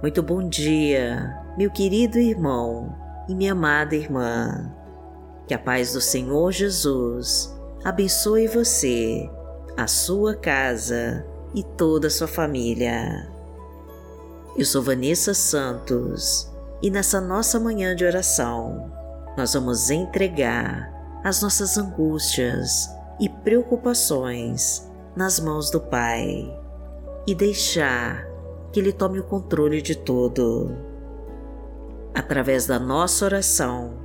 Muito bom dia, meu querido irmão e minha amada irmã. Que a paz do Senhor Jesus abençoe você, a sua casa e toda a sua família. Eu sou Vanessa Santos e nessa nossa manhã de oração nós vamos entregar as nossas angústias e preocupações nas mãos do Pai e deixar que Ele tome o controle de tudo. Através da nossa oração,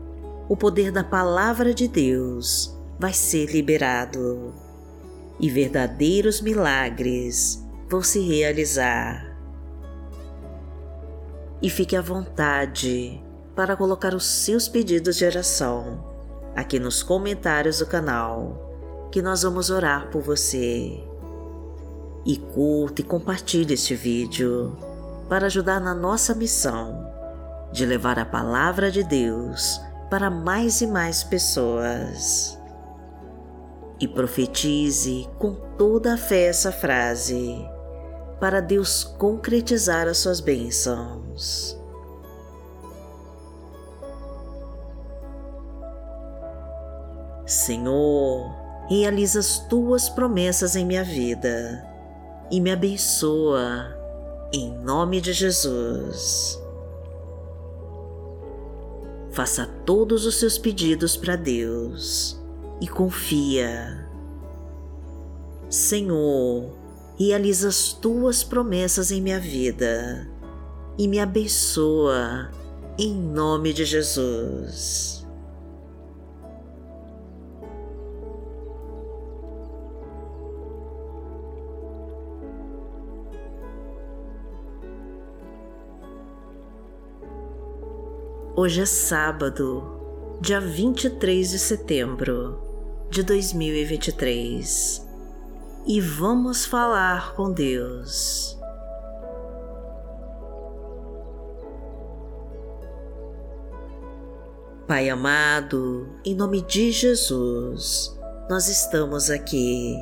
o poder da Palavra de Deus vai ser liberado e verdadeiros milagres vão se realizar. E fique à vontade para colocar os seus pedidos de oração aqui nos comentários do canal, que nós vamos orar por você e curta e compartilhe este vídeo para ajudar na nossa missão de levar a palavra de Deus para mais e mais pessoas. E profetize com toda a fé essa frase para Deus concretizar as suas bênçãos. Senhor, realiza as tuas promessas em minha vida e me abençoa, em nome de Jesus. Faça todos os seus pedidos para Deus e confia. Senhor, realiza as tuas promessas em minha vida e me abençoa, em nome de Jesus. Hoje é sábado, dia 23 de setembro de 2023 e vamos falar com Deus. Pai amado, em nome de Jesus, nós estamos aqui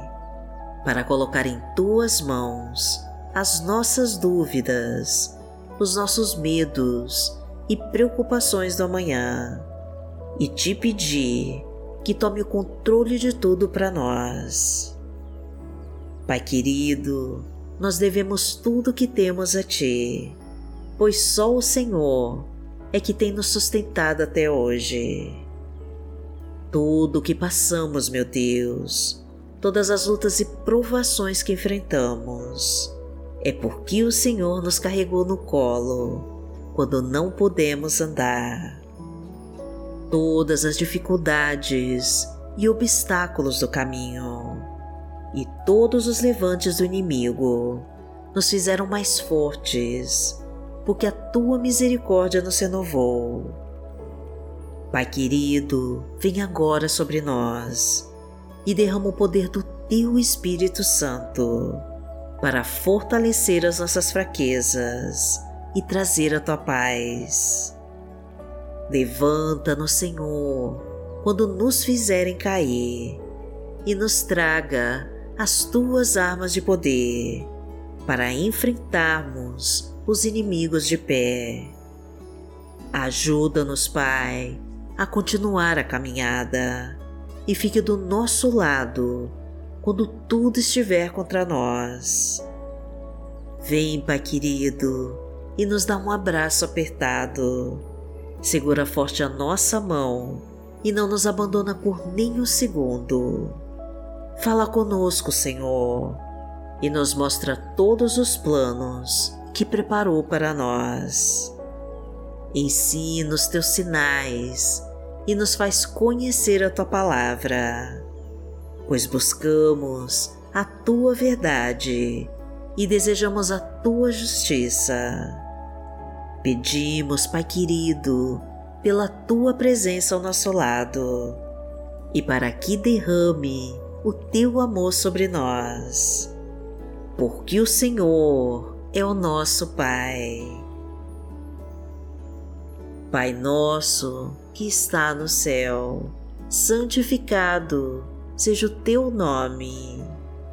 para colocar em tuas mãos as nossas dúvidas, os nossos medos e preocupações do amanhã e te pedir que tome o controle de tudo para nós. Pai querido, nós devemos tudo que temos a Ti, pois só o Senhor é que tem nos sustentado até hoje. Tudo o que passamos, meu Deus, todas as lutas e provações que enfrentamos, é porque o Senhor nos carregou no colo quando não podemos andar. Todas as dificuldades e obstáculos do caminho e todos os levantes do inimigo nos fizeram mais fortes, porque a tua misericórdia nos renovou. Pai querido, vem agora sobre nós e derrama o poder do teu Espírito Santo para fortalecer as nossas fraquezas e trazer a tua paz. Levanta-nos, Senhor, quando nos fizerem cair, e nos traga as tuas armas de poder para enfrentarmos os inimigos de pé. Ajuda-nos, Pai, a continuar a caminhada e fique do nosso lado quando tudo estiver contra nós. Vem, Pai querido, e nos dá um abraço apertado. Segura forte a nossa mão e não nos abandona por nem um segundo. Fala conosco, Senhor, e nos mostra todos os planos que preparou para nós. Ensina os teus sinais e nos faz conhecer a tua palavra, pois buscamos a tua verdade e desejamos a tua justiça. Pedimos, Pai querido, pela tua presença ao nosso lado e para que derrame o teu amor sobre nós, porque o Senhor é o nosso Pai. Pai nosso que está no céu, santificado seja o teu nome.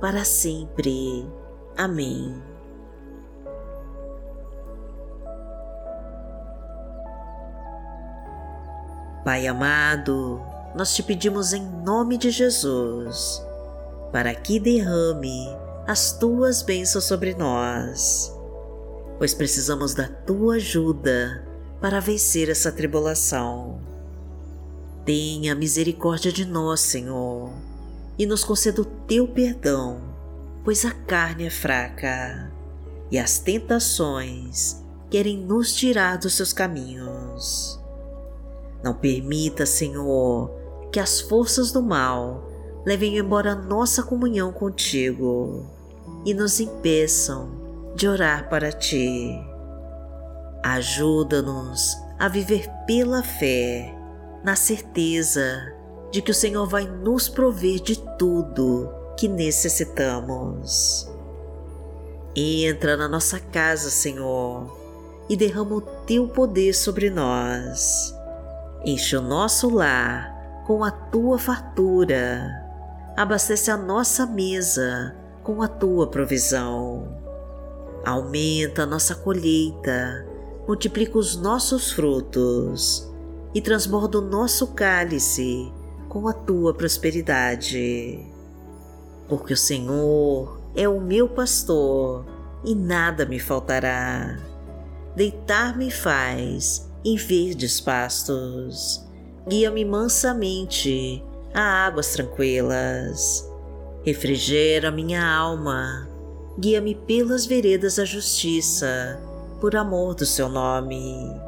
para sempre. Amém. Pai amado, nós te pedimos em nome de Jesus, para que derrame as tuas bênçãos sobre nós, pois precisamos da tua ajuda para vencer essa tribulação. Tenha misericórdia de nós, Senhor, e nos conceda o teu perdão, pois a carne é fraca e as tentações querem nos tirar dos seus caminhos. Não permita, Senhor, que as forças do mal levem embora nossa comunhão contigo e nos impeçam de orar para ti. Ajuda-nos a viver pela fé, na certeza de que o Senhor vai nos prover de tudo que necessitamos. Entra na nossa casa, Senhor, e derrama o teu poder sobre nós Enche o nosso lar com a tua fartura. Abastece a nossa mesa com a tua provisão. Aumenta a nossa colheita, multiplica os nossos frutos e transborda o nosso cálice com a tua prosperidade. Porque o Senhor é o meu pastor e nada me faltará. Deitar-me faz em verdes pastos. Guia-me mansamente a águas tranquilas. Refrigera minha alma. Guia-me pelas veredas da justiça, por amor do seu nome.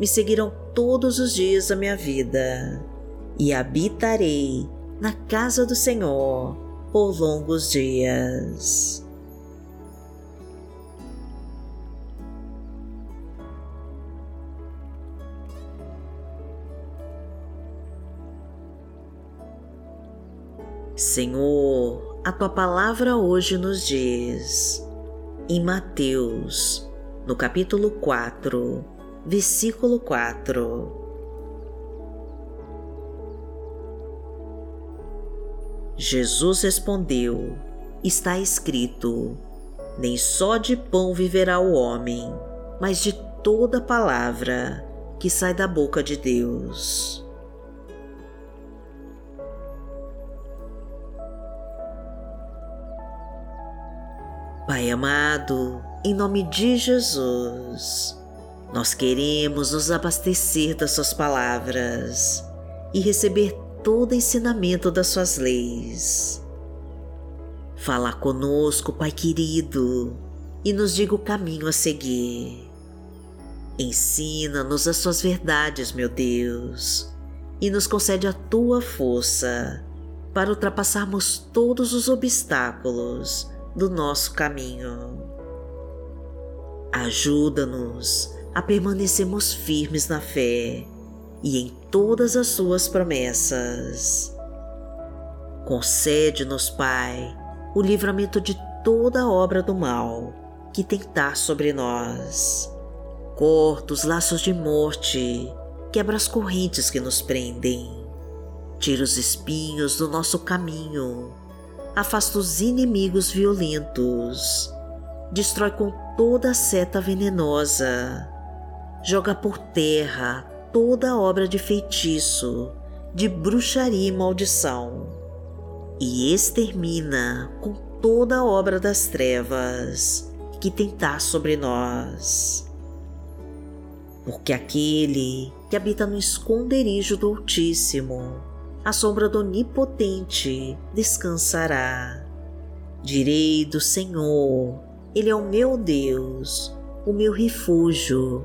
me seguirão todos os dias da minha vida, e habitarei na casa do Senhor por longos dias. Senhor, a tua palavra hoje nos diz, em Mateus, no capítulo 4, versículo 4. Jesus respondeu: Está escrito: Nem só de pão viverá o homem, mas de toda palavra que sai da boca de Deus. Pai amado, em nome de Jesus, nós queremos nos abastecer das Suas palavras e receber todo ensinamento das Suas leis. Fala conosco, Pai querido, e nos diga o caminho a seguir. Ensina-nos as Suas verdades, meu Deus, e nos concede a Tua força para ultrapassarmos todos os obstáculos do nosso caminho. Ajuda-nos a permanecermos firmes na fé e em todas as Suas promessas. Concede-nos, Pai, o livramento de toda obra do mal que tentar sobre nós. Corta os laços de morte, quebra as correntes que nos prendem. Tira os espinhos do nosso caminho afasta os inimigos violentos, destrói com toda seta venenosa, joga por terra toda obra de feitiço, de bruxaria e maldição, e extermina com toda obra das trevas que tentar sobre nós. porque aquele que habita no esconderijo do Altíssimo, a sombra do Onipotente descansará. Direi do Senhor, Ele é o meu Deus, o meu refúgio,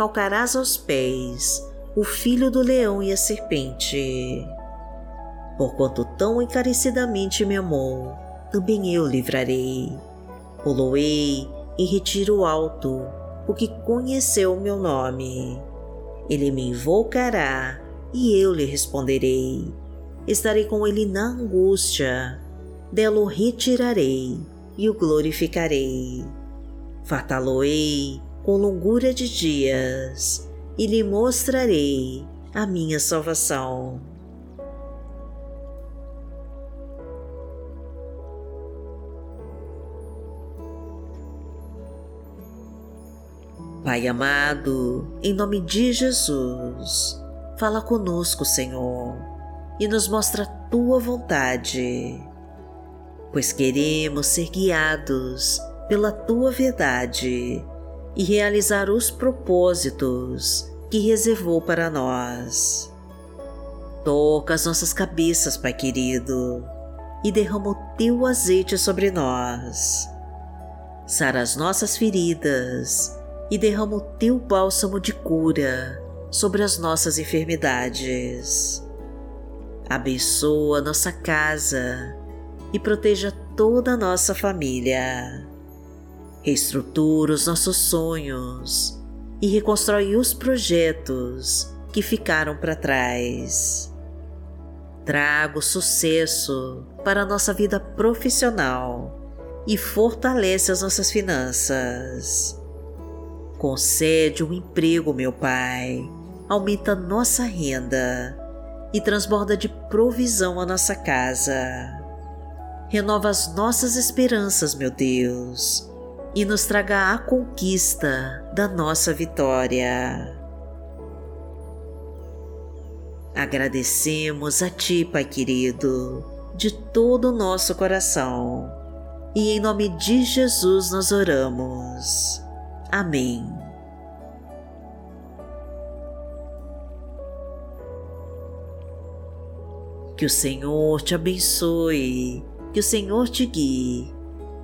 calcarás aos pés o filho do leão e a serpente. Porquanto tão encarecidamente me amou, também eu livrarei. Poloei em retiro alto, porque conheceu o meu nome. Ele me invocará e eu lhe responderei. Estarei com ele na angústia, dela o retirarei e o glorificarei. Fartá-lo-ei com longura de dias e lhe mostrarei a minha salvação. Pai amado, em nome de Jesus, fala conosco, Senhor, e nos mostra a tua vontade, pois queremos ser guiados pela tua verdade e realizar os propósitos que reservou para nós. Toca as nossas cabeças, Pai querido, e derrama o teu azeite sobre nós. Sara as nossas feridas e derrama o teu bálsamo de cura sobre as nossas enfermidades. Abençoa nossa casa e proteja toda a nossa família. Reestrutura os nossos sonhos e reconstrói os projetos que ficaram para trás. Traga sucesso para a nossa vida profissional e fortalece as nossas finanças. Concede um emprego, meu Pai, aumenta nossa renda e transborda de provisão a nossa casa. Renova as nossas esperanças, meu Deus, e nos traga a conquista da nossa vitória. Agradecemos a Ti, Pai querido, de todo o nosso coração, e em nome de Jesus nós oramos. Amém. Que o Senhor te abençoe, que o Senhor te guie